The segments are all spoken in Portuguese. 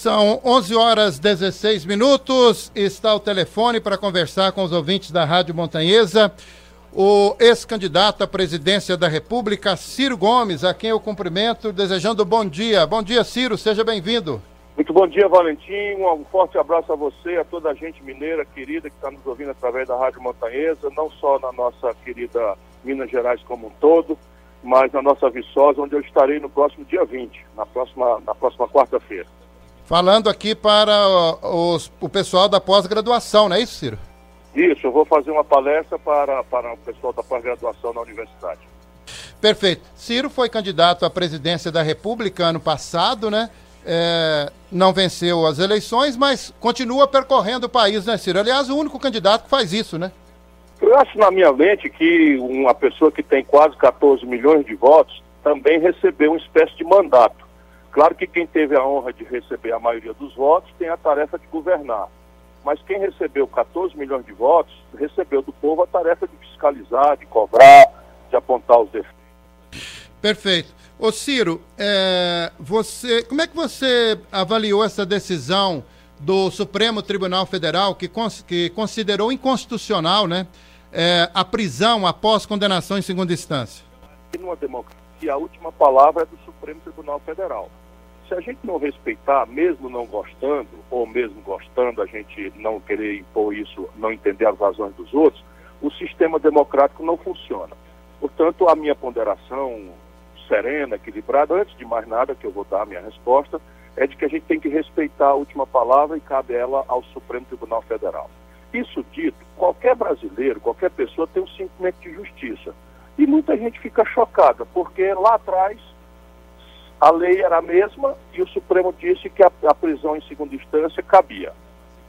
São 11 horas 16 minutos. Está o telefone para conversar com os ouvintes da Rádio Montanhesa. O ex-candidato à presidência da República, Ciro Gomes, a quem eu cumprimento, desejando bom dia. Bom dia, Ciro, seja bem-vindo. Muito bom dia, Valentim. Um forte abraço a você, a toda a gente mineira querida que está nos ouvindo através da Rádio Montanhesa, não só na nossa querida Minas Gerais como um todo, mas na nossa Viçosa, onde eu estarei no próximo dia 20, na próxima, na próxima quarta-feira. Falando aqui para os, o pessoal da pós-graduação, não é isso, Ciro? Isso, eu vou fazer uma palestra para, para o pessoal da pós-graduação na universidade. Perfeito. Ciro foi candidato à presidência da República ano passado, né? É, não venceu as eleições, mas continua percorrendo o país, né, Ciro? Aliás, o único candidato que faz isso, né? Eu acho na minha mente que uma pessoa que tem quase 14 milhões de votos também recebeu uma espécie de mandato. Claro que quem teve a honra de receber a maioria dos votos tem a tarefa de governar. Mas quem recebeu 14 milhões de votos recebeu do povo a tarefa de fiscalizar, de cobrar, de apontar os defeitos. Perfeito. Ô Ciro, é, você, como é que você avaliou essa decisão do Supremo Tribunal Federal que, cons, que considerou inconstitucional né, é, a prisão após condenação em segunda instância? Numa democracia, a última palavra é do Supremo Tribunal Federal se a gente não respeitar, mesmo não gostando, ou mesmo gostando, a gente não querer impor isso, não entender as razões dos outros, o sistema democrático não funciona. Portanto, a minha ponderação serena, equilibrada, antes de mais nada, que eu vou dar a minha resposta, é de que a gente tem que respeitar a última palavra e cabe ela ao Supremo Tribunal Federal. Isso dito, qualquer brasileiro, qualquer pessoa tem um sentimento de justiça. E muita gente fica chocada, porque lá atrás a lei era a mesma e o Supremo disse que a, a, prisão em segunda instância cabia.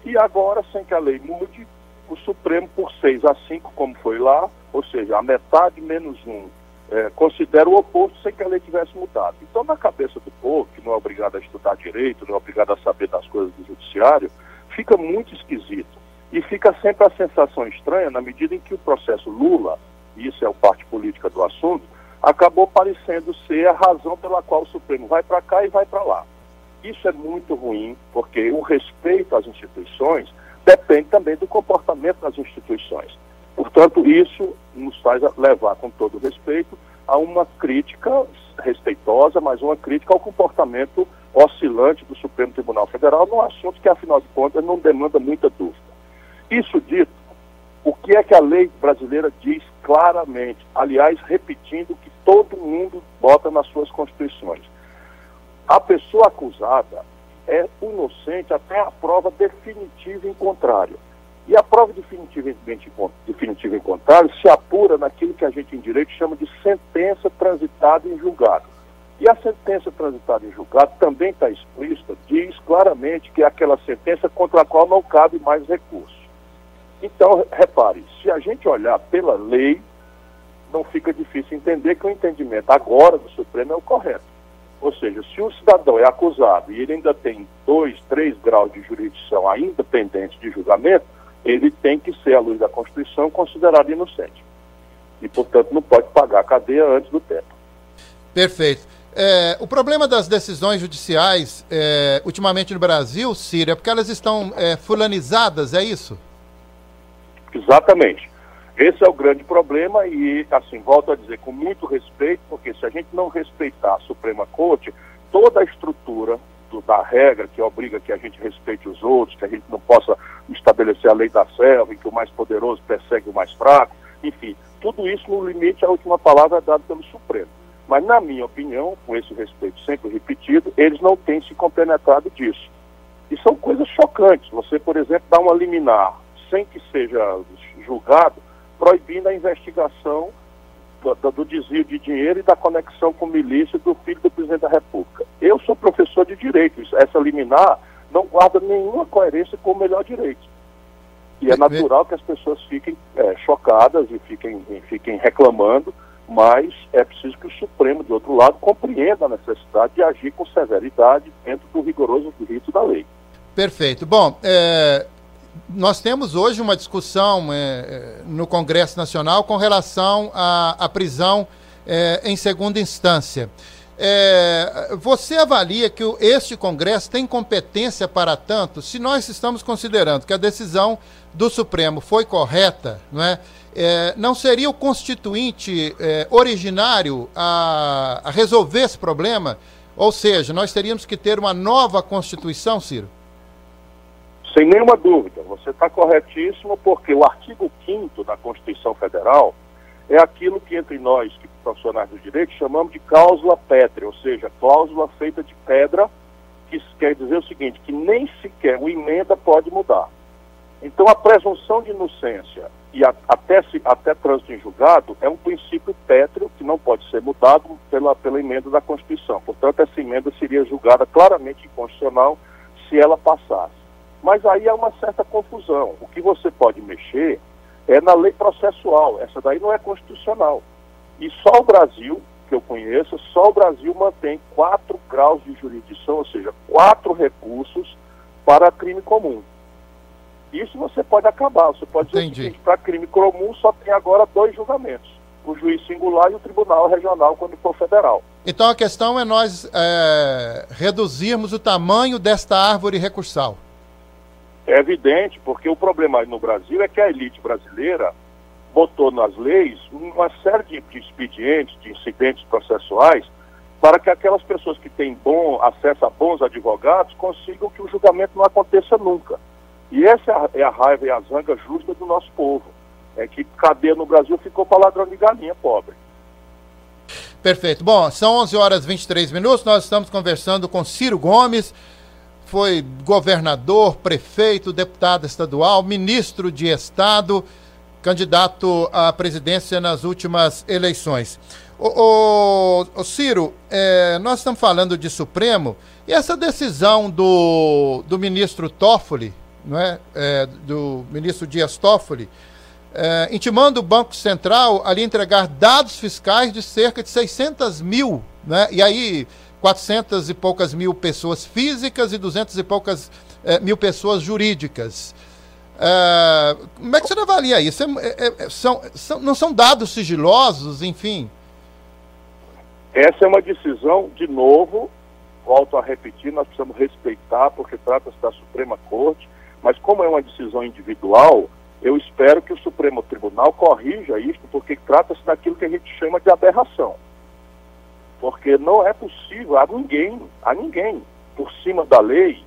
E agora, sem que a lei mude, o Supremo, por 6 a 5, como foi lá, ou seja, a metade menos um, é, considera o oposto sem que a lei tivesse mudado. Então, na cabeça do povo, que não é obrigado a estudar direito, não é obrigado a saber das coisas do judiciário, fica muito esquisito. E fica sempre a sensação estranha na medida em que o processo Lula, e isso é o parte política do assunto, acabou parecendo ser a razão pela qual o Supremo vai para cá e vai para lá. Isso é muito ruim, porque o respeito às instituições depende também do comportamento das instituições. Portanto, isso nos faz levar, com todo respeito, a uma crítica respeitosa, mas uma crítica ao comportamento oscilante do Supremo Tribunal Federal num assunto que, afinal de contas, não demanda muita dúvida. Isso dito, o que é que a lei brasileira diz claramente? Aliás, repetindo que todo mundo bota nas suas constituições. A pessoa acusada é inocente até a prova definitiva em contrário. E a prova definitiva, definitiva em contrário se apura naquilo que a gente em direito chama de sentença transitada em julgado. E a sentença transitada em julgado também está explícita, diz claramente que é aquela sentença contra a qual não cabe mais recurso. Então, repare, se a gente olhar pela lei, não fica difícil entender que o entendimento agora do Supremo é o correto. Ou seja, se o cidadão é acusado e ele ainda tem dois, três graus de jurisdição ainda pendentes de julgamento, ele tem que ser, à luz da Constituição, considerado inocente. E, portanto, não pode pagar a cadeia antes do tempo. Perfeito. É, o problema das decisões judiciais, é, ultimamente no Brasil, Ciro, é porque elas estão é, fulanizadas, é isso? Exatamente. Esse é o grande problema e, assim, volto a dizer com muito respeito, porque se a gente não respeitar a Suprema Corte, toda a estrutura do, da regra que obriga que a gente respeite os outros, que a gente não possa estabelecer a lei da selva, em que o mais poderoso persegue o mais fraco, enfim, tudo isso no limite, a última palavra é dada pelo Supremo. Mas, na minha opinião, com esse respeito sempre repetido, eles não têm se compenetrado disso. E são coisas chocantes. Você, por exemplo, dá uma liminar sem que seja julgado, proibindo a investigação do, do, desvio de dinheiro e da conexão com milícia do filho do presidente da República. Eu sou professor de direito, essa liminar não guarda nenhuma coerência com o melhor direito. E é natural que as pessoas fiquem é, chocadas e fiquem, e fiquem reclamando, mas é preciso que o Supremo, de outro lado, compreenda a necessidade de agir com severidade dentro do rigoroso rito da lei. Perfeito. Bom, é, nós temos hoje uma discussão é, é, no Congresso Nacional com relação à, à prisão é, em segunda instância. É, você avalia que este Congresso tem competência para tanto? Se nós estamos considerando que a decisão do Supremo foi correta, não é? É, não seria o constituinte é, originário a, a, resolver esse problema? Ou seja, nós teríamos que ter uma nova Constituição, Ciro? Sem nenhuma dúvida, você está corretíssimo, porque o artigo 5 da Constituição Federal é aquilo que entre nós, que profissionais do direito, chamamos de cláusula pétrea, ou seja, cláusula feita de pedra, que quer dizer o seguinte, que nem sequer o emenda pode mudar. Então, a presunção de inocência e a, até, se, até trânsito em julgado é um princípio pétreo que não pode ser mudado pela, pela emenda da Constituição. Portanto, essa emenda seria julgada claramente inconstitucional se ela passasse. Mas aí há uma certa confusão. O que você pode mexer é na lei processual. Essa daí não é constitucional. E só o Brasil, que eu conheço, só o Brasil mantém quatro graus de jurisdição, ou seja, quatro recursos para crime comum. Isso você pode acabar. Você pode dizer Entendi. seguinte, para crime comum só tem agora dois julgamentos. O juiz singular e o tribunal regional quando for federal. Então a questão é nós é, reduzirmos o tamanho desta árvore recursal. É evidente, porque o problema no Brasil é que a elite brasileira botou nas leis uma série de, expedientes, de incidentes processuais, para que aquelas pessoas que têm bom acesso a bons advogados consigam que o julgamento não aconteça nunca. E essa é a, é raiva e a zanga justa do nosso povo. É que cadeia no Brasil ficou para ladrão de galinha pobre. Perfeito. Bom, são 11 horas e 23 minutos. Nós estamos conversando com Ciro Gomes. Foi governador, prefeito, deputado estadual, ministro de Estado, candidato à presidência nas últimas eleições. O, Ciro, é, nós estamos falando de Supremo e essa decisão do, do ministro Toffoli, não é, é do ministro Dias Toffoli, é, intimando o Banco Central a lhe entregar dados fiscais de cerca de 600 mil, né? e aí 400 e poucas mil pessoas físicas e 200 e poucas é, mil pessoas jurídicas. É, como é que você avalia isso? É, é, é, são, são, não são dados sigilosos, enfim? Essa é uma decisão, de novo, volto a repetir, nós precisamos respeitar, porque trata-se da Suprema Corte, mas como é uma decisão individual, eu espero que o Supremo Tribunal corrija isso, porque trata-se daquilo que a gente chama de aberração. Porque não é possível a ninguém, a ninguém, por cima da lei,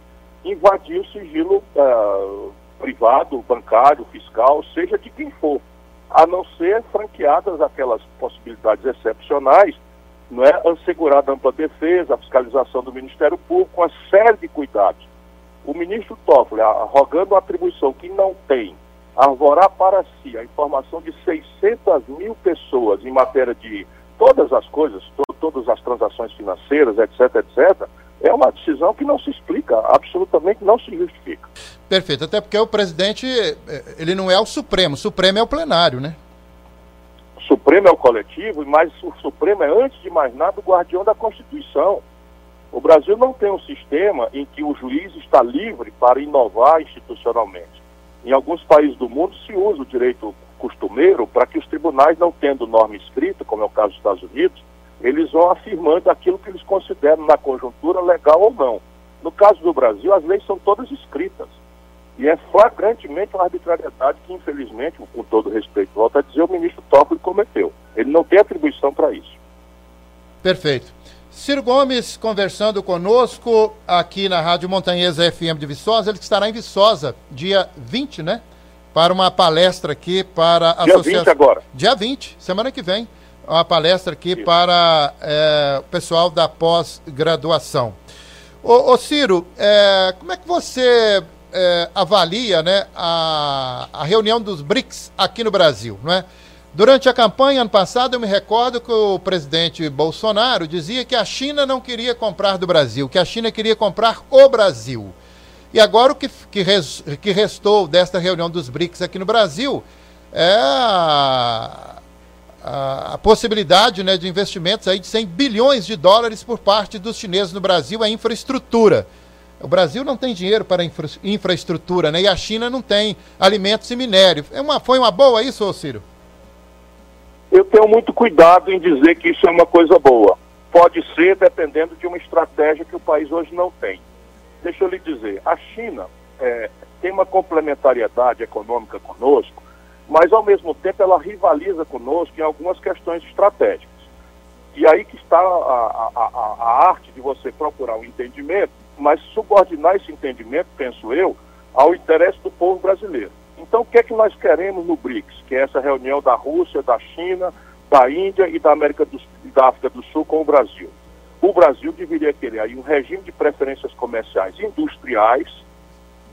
invadir o sigilo uh, privado, bancário, fiscal, seja de quem for, a não ser franqueadas aquelas possibilidades excepcionais, não é? Assegurada ampla defesa, a fiscalização do Ministério Público, uma série de cuidados. O ministro Toffoli, arrogando a atribuição que não tem, arvorar para si a informação de 600 mil pessoas em matéria de todas as coisas, todas as transações financeiras, etc., etc., é uma decisão que não se explica, absolutamente não se justifica. Perfeito, até porque o presidente, eh, ele não é o Supremo, o Supremo é o plenário, né? O Supremo é o coletivo, mas o Supremo é, antes de mais nada, o guardião da Constituição. O Brasil não tem um sistema em que o juiz está livre para inovar institucionalmente. Em alguns países do mundo se usa o direito costumeiro para que os tribunais, não tendo norma escrita, como é o caso dos Estados Unidos, eles vão afirmando aquilo que eles consideram na conjuntura legal ou não. No caso do Brasil, as leis são todas escritas. E é flagrantemente uma arbitrariedade que, infelizmente, com todo respeito, volta a dizer, o ministro Toffoli cometeu. Ele não tem atribuição para isso. Perfeito. Ciro Gomes conversando conosco aqui na Rádio Montanhesa FM de Viçosa. Ele estará em Viçosa, dia 20, né? Para uma palestra aqui para a Dia associação... 20 agora. Dia 20, semana que vem. Uma palestra aqui para é, o pessoal da pós-graduação. Ô, ô, Ciro, é, como é que você é, avalia né, a, a reunião dos BRICS aqui no Brasil, não é? Durante a campanha ano passado, eu me recordo que o presidente Bolsonaro dizia que a China não queria comprar do Brasil, que a China queria comprar o Brasil. E agora o que, que, res, que restou desta reunião dos BRICS aqui no Brasil é a, a, possibilidade né, de investimentos aí de 100 bilhões de dólares por parte dos chineses no Brasil a infraestrutura. O Brasil não tem dinheiro para infra, infraestrutura, né? E a China não tem alimentos e minério. É uma, foi uma boa isso, Ciro? eu tenho muito cuidado em dizer que isso é uma coisa boa, pode ser dependendo de uma estratégia que o país hoje não tem. Deixa eu lhe dizer, a China é, tem uma complementariedade econômica conosco, mas ao mesmo tempo ela rivaliza conosco em algumas questões estratégicas. E aí que está a, a, a, arte de você procurar um entendimento, mas subordinar esse entendimento, penso eu, ao interesse do povo brasileiro. Então, o que é que nós queremos no BRICS, que é essa reunião da Rússia, da China, da Índia e da América do, da África do Sul com o Brasil? O Brasil deveria querer aí um regime de preferências comerciais industriais,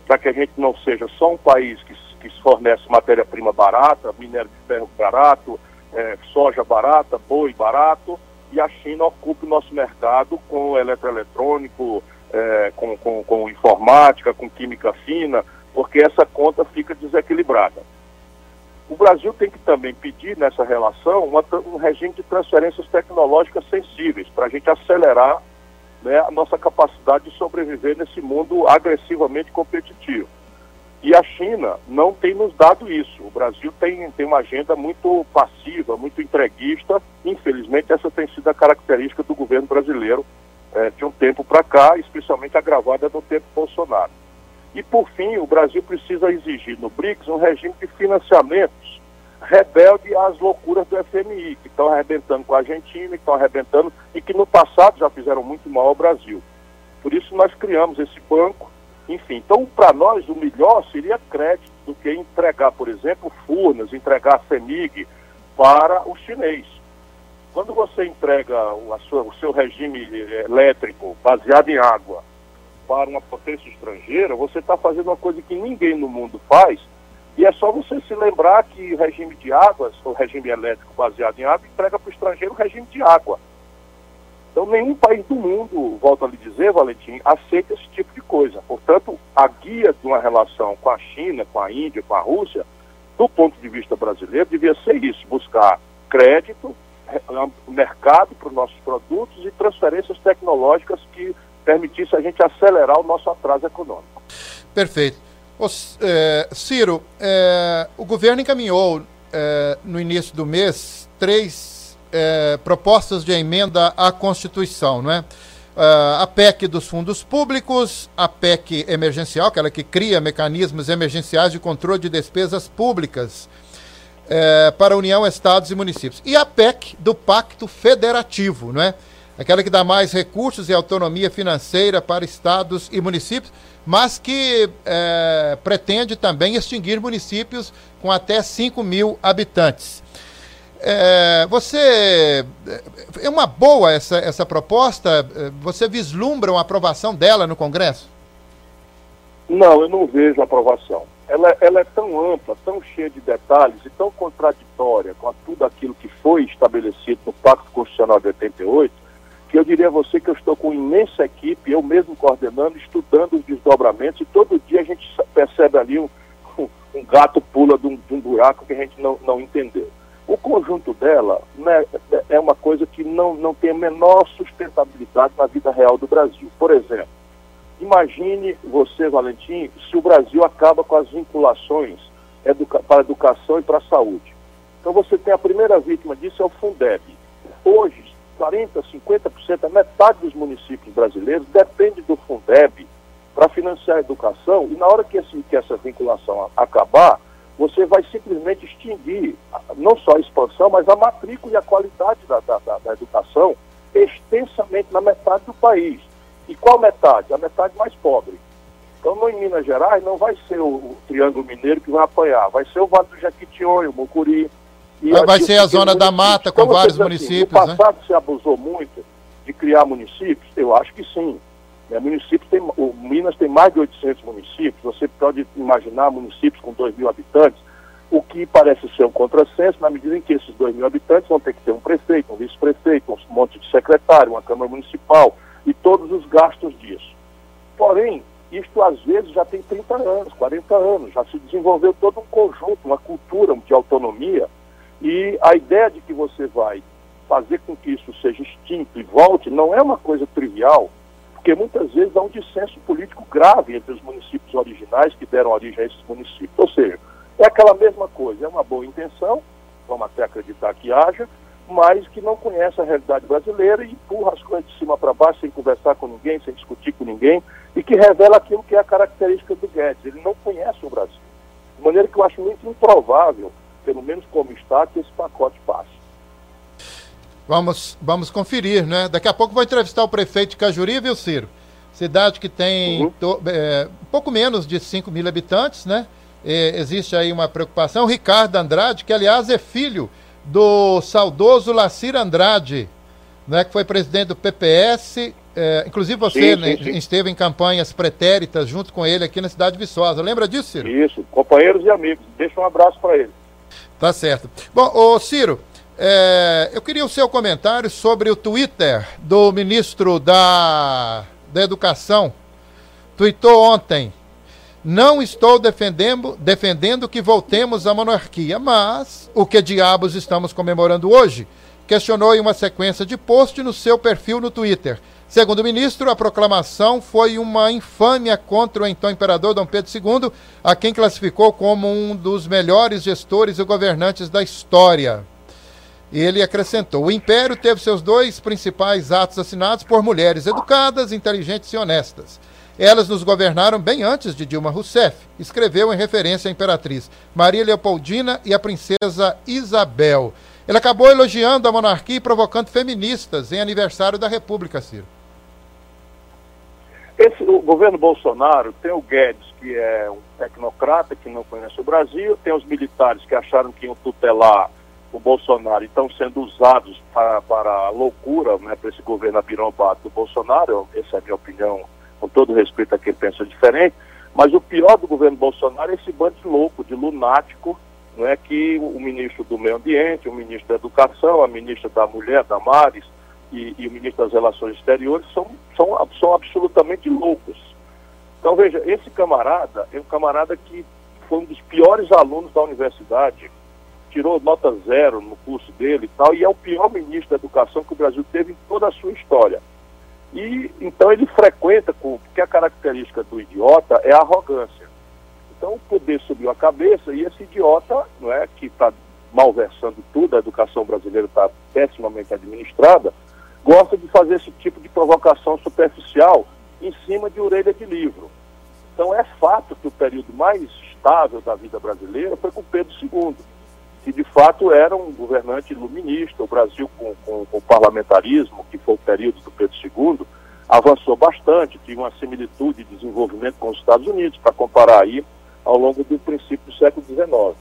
para que a gente não seja só um país que, que fornece matéria-prima barata, minério de ferro barato, é, soja barata, boi barato, e a China ocupe o nosso mercado com eletroeletrônico, é, com, com, com informática, com química fina, porque essa conta fica desequilibrada. O Brasil tem que também pedir nessa relação uma, um regime de transferências tecnológicas sensíveis, para a gente acelerar né, a nossa capacidade de sobreviver nesse mundo agressivamente competitivo. E a China não tem nos dado isso. O Brasil tem, tem uma agenda muito passiva, muito entreguista. Infelizmente, essa tem sido a característica do governo brasileiro é, de um tempo para cá, especialmente agravada no tempo Bolsonaro. E, por fim, o Brasil precisa exigir no BRICS um regime de financiamentos rebelde às loucuras do FMI, que estão arrebentando com a Argentina, que estão arrebentando e que no passado já fizeram muito mal ao Brasil. Por isso nós criamos esse banco enfim, então para nós o melhor seria crédito do que entregar, por exemplo, Furnas, entregar a CEMIG para o chinês. Quando você entrega o, sua, o seu regime eh, elétrico baseado em água para uma potência estrangeira, você está fazendo uma coisa que ninguém no mundo faz, e é só você se lembrar que o regime de águas, o regime elétrico baseado em água, entrega para o estrangeiro o regime de água. Então, nenhum país do mundo, volto a lhe dizer, Valentim, aceita esse tipo de coisa. Portanto, a guia de uma relação com a China, com a Índia, com a Rússia, do ponto de vista brasileiro, devia ser isso: buscar crédito, mercado para os nossos produtos e transferências tecnológicas que permitissem a gente acelerar o nosso atraso econômico. Perfeito. O, é, Ciro, é, o governo encaminhou é, no início do mês três é, propostas de emenda à Constituição, não é? Uh, a PEC dos fundos públicos, a PEC emergencial, aquela que cria mecanismos emergenciais de controle de despesas públicas é, para a União, Estados e municípios. E a PEC do Pacto Federativo, não é? Aquela que dá mais recursos e autonomia financeira para estados e municípios, mas que é, pretende também extinguir municípios com até 5 mil habitantes. É, você é uma boa essa, essa proposta? Você vislumbra uma aprovação dela no Congresso? Não, eu não vejo aprovação. Ela, ela é tão ampla, tão cheia de detalhes e tão contraditória com tudo aquilo que foi estabelecido no Pacto Constitucional de 88, que eu diria a você que eu estou com imensa equipe, eu mesmo coordenando, estudando os desdobramentos e todo dia a gente percebe ali um, um gato pula de um, de um buraco que a gente não, não entendeu. O conjunto dela né, é uma coisa que não, não tem a menor sustentabilidade na vida real do Brasil. Por exemplo, imagine você, Valentim, se o Brasil acaba com as vinculações educa para a educação e para a saúde. Então você tem a primeira vítima disso é o Fundeb. Hoje, 40%, 50%, a metade dos municípios brasileiros depende do Fundeb para financiar a educação e na hora que, esse, que essa vinculação acabar, você vai simplesmente extinguir não só a expansão, mas a matrícula e a qualidade da, da, da, educação extensamente na metade do país. E qual metade? A metade mais pobre. Então, no, em Minas Gerais, não vai ser o, Triângulo Mineiro que vai apanhar, vai ser o Vale do Jequitinhonha, o Mucuri. E vai, vai ser a zona da mata com então, vários municípios. Assim, no passado né? se abusou muito de criar municípios? Eu acho que sim. É, municípios tem, o Minas tem mais de 800 municípios, você pode imaginar municípios com 2 mil habitantes, o que parece ser um contrassenso, na medida em que esses 2 mil habitantes vão ter que ter um prefeito, um vice-prefeito, um monte de secretário, uma Câmara Municipal e todos os gastos disso. Porém, isto às vezes já tem 30 anos, 40 anos, já se desenvolveu todo um conjunto, uma cultura de autonomia, e a ideia de que você vai fazer com que isso seja extinto e volte não é uma coisa trivial, porque muitas vezes há um dissenso político grave entre os municípios originais que deram origem a esses municípios. Ou seja, é aquela mesma coisa, é uma boa intenção, vamos até acreditar que haja, mas que não conhece a realidade brasileira e empurra as coisas de cima para baixo sem conversar com ninguém, sem discutir com ninguém, e que revela aquilo que é a característica do Guedes. Ele não conhece o Brasil. De maneira que eu acho muito improvável, pelo menos como está, que esse pacote passe. Vamos, vamos conferir, né? Daqui a pouco vou entrevistar o prefeito de Cajuri, viu, Ciro? Cidade que tem uhum. to, é, pouco menos de 5 mil habitantes, né? É, existe aí uma preocupação. Ricardo Andrade, que aliás é filho do saudoso Lacir Andrade, né, que foi presidente do PPS. É, inclusive você sim, né, sim, sim. esteve em campanhas pretéritas junto com ele aqui na cidade de Viçosa. Lembra disso, Ciro? Isso, companheiros e amigos. Deixa um abraço para ele. Tá certo. Bom, ô Ciro, é, eu queria o seu comentário sobre o Twitter do ministro da, da Educação. Tweetou ontem não estou defendendo, defendendo que voltemos à monarquia, mas o que diabos estamos comemorando hoje? Questionou em uma sequência de posts no seu perfil no Twitter. Segundo o ministro, a proclamação foi uma infâmia contra o então imperador Dom Pedro II, a quem classificou como um dos melhores gestores e governantes da história. Ele acrescentou: o império teve seus dois principais atos assinados por mulheres educadas, inteligentes e honestas. Elas nos governaram bem antes de Dilma Rousseff, escreveu em referência à imperatriz Maria Leopoldina e a princesa Isabel. Ele acabou elogiando a monarquia e provocando feministas em aniversário da República, Ciro. Esse, o governo Bolsonaro tem o Guedes, que é um tecnocrata que não conhece o Brasil, tem os militares que acharam que iam tutelar o Bolsonaro estão sendo usados para, para a loucura, né, para esse governo abirombado do Bolsonaro, essa é a minha opinião com todo respeito a quem pensa diferente, mas o pior do governo Bolsonaro é esse bando de louco, de lunático, não é que o ministro do Meio Ambiente, o ministro da Educação, a ministra da Mulher, da Mares, e, e o ministro das Relações Exteriores são, são, são absolutamente loucos. Então, veja, esse camarada é um camarada que foi um dos piores alunos da universidade, tirou nota zero no curso dele e tal, e é o pior ministro da Educação que o Brasil teve em toda a sua história. E então ele frequenta, com, porque a característica do idiota é a arrogância. Então o poder subiu a cabeça e esse idiota, não é, que está malversando tudo, a educação brasileira está pessimamente administrada, gosta de fazer esse tipo de provocação superficial em cima de orelha de livro. Então é fato que o período mais estável da vida brasileira foi com Pedro II que de fato era um governante iluminista. O Brasil, com, com, com, o parlamentarismo, que foi o período do Pedro II, avançou bastante, tinha uma similitude de desenvolvimento com os Estados Unidos, para comparar aí ao longo do princípio do século XIX.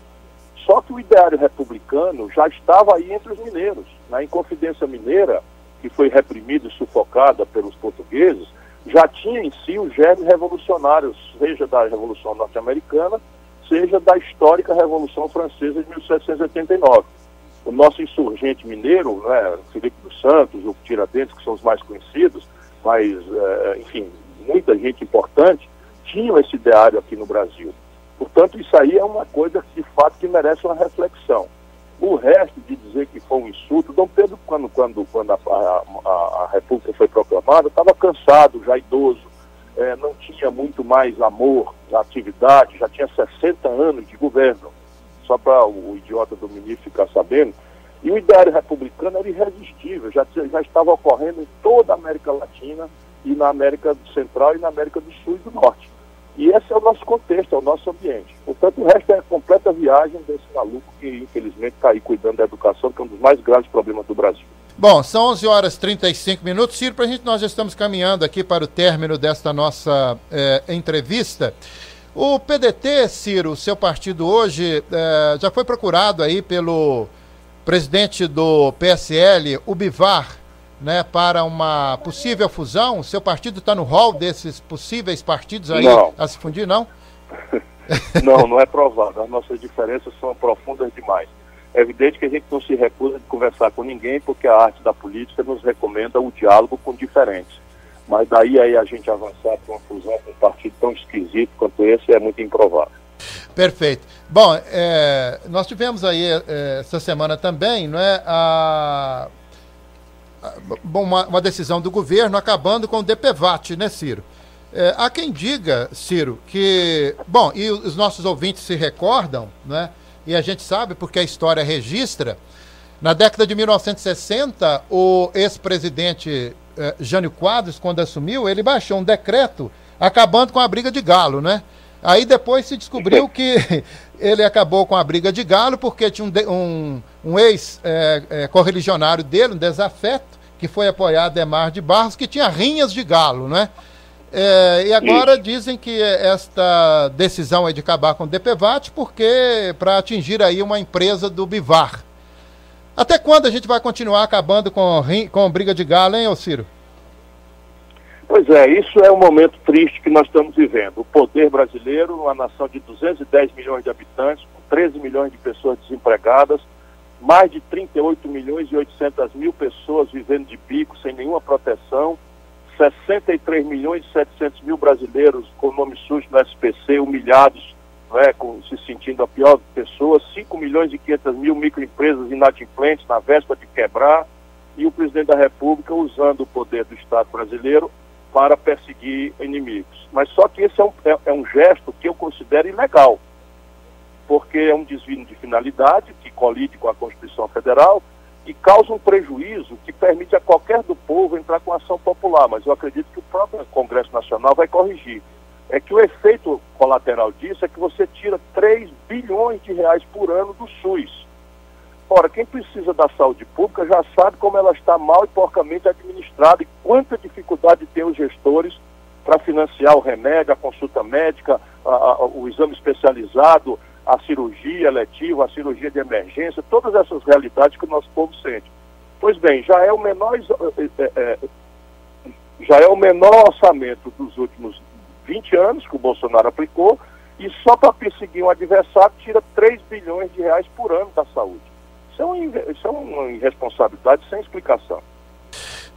Só que o ideário republicano já estava aí entre os mineiros. Na Inconfidência Mineira, que foi reprimida e sufocada pelos portugueses, já tinha em si os germes revolucionários, seja da Revolução Norte-Americana, seja da histórica Revolução Francesa de 1789. O nosso insurgente mineiro, né, Felipe dos Santos, o Tiradentes, que são os mais conhecidos, mas, é, enfim, muita gente importante, tinham esse ideário aqui no Brasil. Portanto, isso aí é uma coisa, de fato, que merece uma reflexão. O resto de dizer que foi um insulto, Dom Pedro, quando, quando, quando a, a, a República foi proclamada, estava cansado, já idoso, é, não tinha muito mais amor na atividade, já tinha 60 anos de governo, só para o idiota do ministro ficar sabendo. E o ideário republicano era irresistível, já, já estava ocorrendo em toda a América Latina e na América Central e na América do Sul e do Norte. E esse é o nosso contexto, é o nosso ambiente. Portanto, o resto é a completa viagem desse maluco que, infelizmente, está aí cuidando da educação, que é um dos mais graves problemas do Brasil. Bom, são 11 horas e 35 minutos. Ciro, para a gente, nós já estamos caminhando aqui para o término desta nossa eh, entrevista. O PDT, Ciro, seu partido hoje, eh, já foi procurado aí pelo presidente do PSL, o Bivar, né, para uma possível fusão. Seu partido está no rol desses possíveis partidos aí não. a se fundir, não? não, não é provável. As nossas diferenças são profundas demais. É evidente que a gente não se recusa de conversar com ninguém, porque a arte da política nos recomenda o diálogo com diferentes. Mas daí aí a gente avançar para uma fusão com um partido tão esquisito quanto esse é muito improvável. Perfeito. Bom, é, nós tivemos aí é, essa semana também, não é, a, a uma, uma, decisão do governo acabando com o DPVAT, né, Ciro? É, há quem diga, Ciro, que, bom, e os nossos ouvintes se recordam, né? E a gente sabe porque a história registra, Na década de 1960, o ex-presidente eh, Jânio Quadros, quando assumiu, ele baixou um decreto acabando com a briga de galo, né? Aí depois se descobriu que ele acabou com a briga de galo porque tinha um, um, um ex-correligionário é, é, dele, um desafeto, que foi apoiado Demar de Barros, que tinha rinhas de galo, né? É, e agora Isso. dizem que esta decisão é de acabar com o DPVAT porque para atingir aí uma empresa do Bivar. Até quando a gente vai continuar acabando com, com briga de galo, hein, Ciro? Pois é, isso é um momento triste que nós estamos vivendo. O poder brasileiro, uma nação de 210 milhões de habitantes, com 13 milhões de pessoas desempregadas, mais de 38 milhões e 800 mil pessoas vivendo de bico, sem nenhuma proteção, 63 milhões e 700 mil brasileiros com nome sujo no SPC, humilhados, né, com, se sentindo a pior pessoa, 5 milhões e 500 mil microempresas inadimplentes na véspera de quebrar, e o presidente da República usando o poder do Estado brasileiro para perseguir inimigos. Mas só que esse é um, é, é um gesto que eu considero ilegal, porque é um desvio de finalidade que colide com a Constituição Federal e causa um prejuízo que permite a qualquer do povo entrar com ação popular, mas eu acredito que o próprio Congresso Nacional vai corrigir. É que o efeito colateral disso é que você tira 3 bilhões de reais por ano do SUS. Ora, quem precisa da saúde pública já sabe como ela está mal e porcamente administrada e quanta dificuldade tem os gestores para financiar o remédio, a consulta médica, a, a, o exame especializado, a cirurgia eletiva, a cirurgia de emergência, todas essas realidades que o nosso povo sente. Pois bem, já é o menor, é, é, já é o menor orçamento dos últimos 20 anos que o Bolsonaro aplicou e só para perseguir um adversário tira 3 bilhões de reais por ano da saúde. Isso é, um, isso é uma irresponsabilidade sem explicação.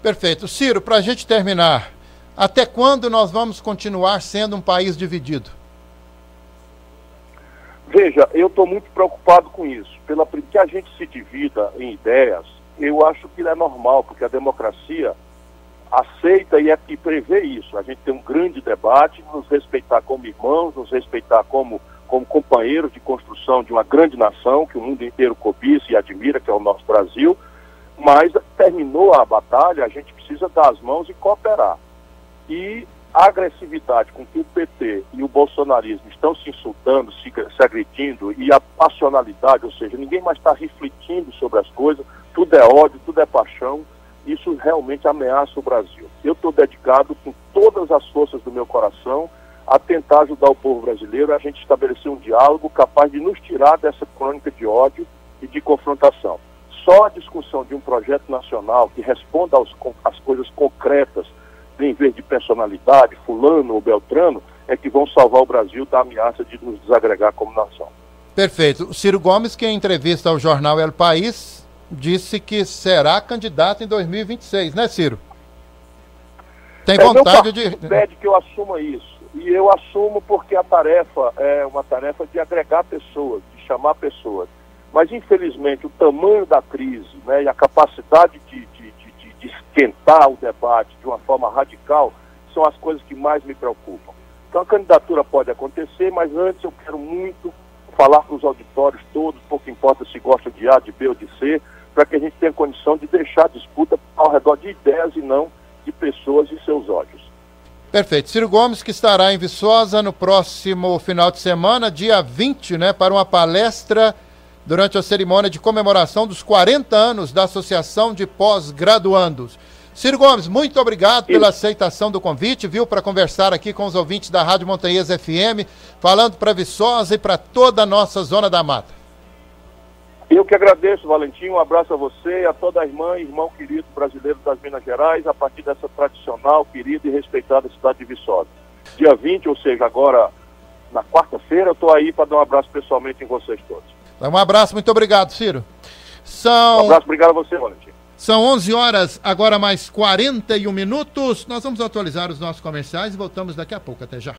Perfeito. Ciro, para a gente terminar, até quando nós vamos continuar sendo um país dividido? Veja, eu estou muito preocupado com isso. Pela que a gente se divida em ideias, eu acho que é normal, porque a democracia aceita e, é, e prevê isso. A gente tem um grande debate, nos respeitar como irmãos, nos respeitar como como companheiros de construção de uma grande nação que o mundo inteiro cobiça e admira, que é o nosso Brasil, mas terminou a batalha, a gente precisa dar as mãos e cooperar. E a agressividade com que o PT e o bolsonarismo estão se insultando, se, se agredindo, e a passionalidade, ou seja, ninguém mais está refletindo sobre as coisas, tudo é ódio, tudo é paixão, isso realmente ameaça o Brasil. Eu estou dedicado com todas as forças do meu coração a tentar ajudar o povo brasileiro a gente estabelecer um diálogo capaz de nos tirar dessa crônica de ódio e de confrontação. Só a discussão de um projeto nacional que responda às coisas concretas, em vez de personalidade, fulano ou beltrano, é que vão salvar o Brasil da ameaça de nos desagregar como nação. Perfeito. O Ciro Gomes, que em entrevista ao jornal El País, disse que será candidato em 2026, né, Ciro? Tem é vontade de. pede que eu assuma isso. E eu assumo porque a tarefa é uma tarefa de agregar pessoas, de chamar pessoas. Mas, infelizmente, o tamanho da crise né, e a capacidade de, de, de, esquentar o debate de uma forma radical são as coisas que mais me preocupam. Então, a candidatura pode acontecer, mas antes eu quero muito falar para os auditórios todos, pouco importa se gostam de A, de B ou de C, para que a gente tenha condição de deixar a disputa ao redor de ideias e não de pessoas e seus ódios. Perfeito. Ciro Gomes, que estará em Viçosa no próximo final de semana, dia 20, né, para uma palestra durante a cerimônia de comemoração dos 40 anos da Associação de Pós-Graduandos. Ciro Gomes, muito obrigado pela aceitação do convite, viu, para conversar aqui com os ouvintes da Rádio Montanhês FM, falando para Viçosa e para toda a nossa Zona da Mata. Eu que agradeço, Valentim. Um abraço a você e a toda a irmã e irmão querido brasileiro das Minas Gerais, a partir dessa tradicional, querida e respeitada cidade de Viçosa. Dia 20, ou seja, agora na quarta-feira, eu estou aí para dar um abraço pessoalmente em vocês todos. Um abraço, muito obrigado, Ciro. São... Um abraço, obrigado a você, Valentim. São 11 horas, agora mais 41 minutos. Nós vamos atualizar os nossos comerciais e voltamos daqui a pouco. Até já.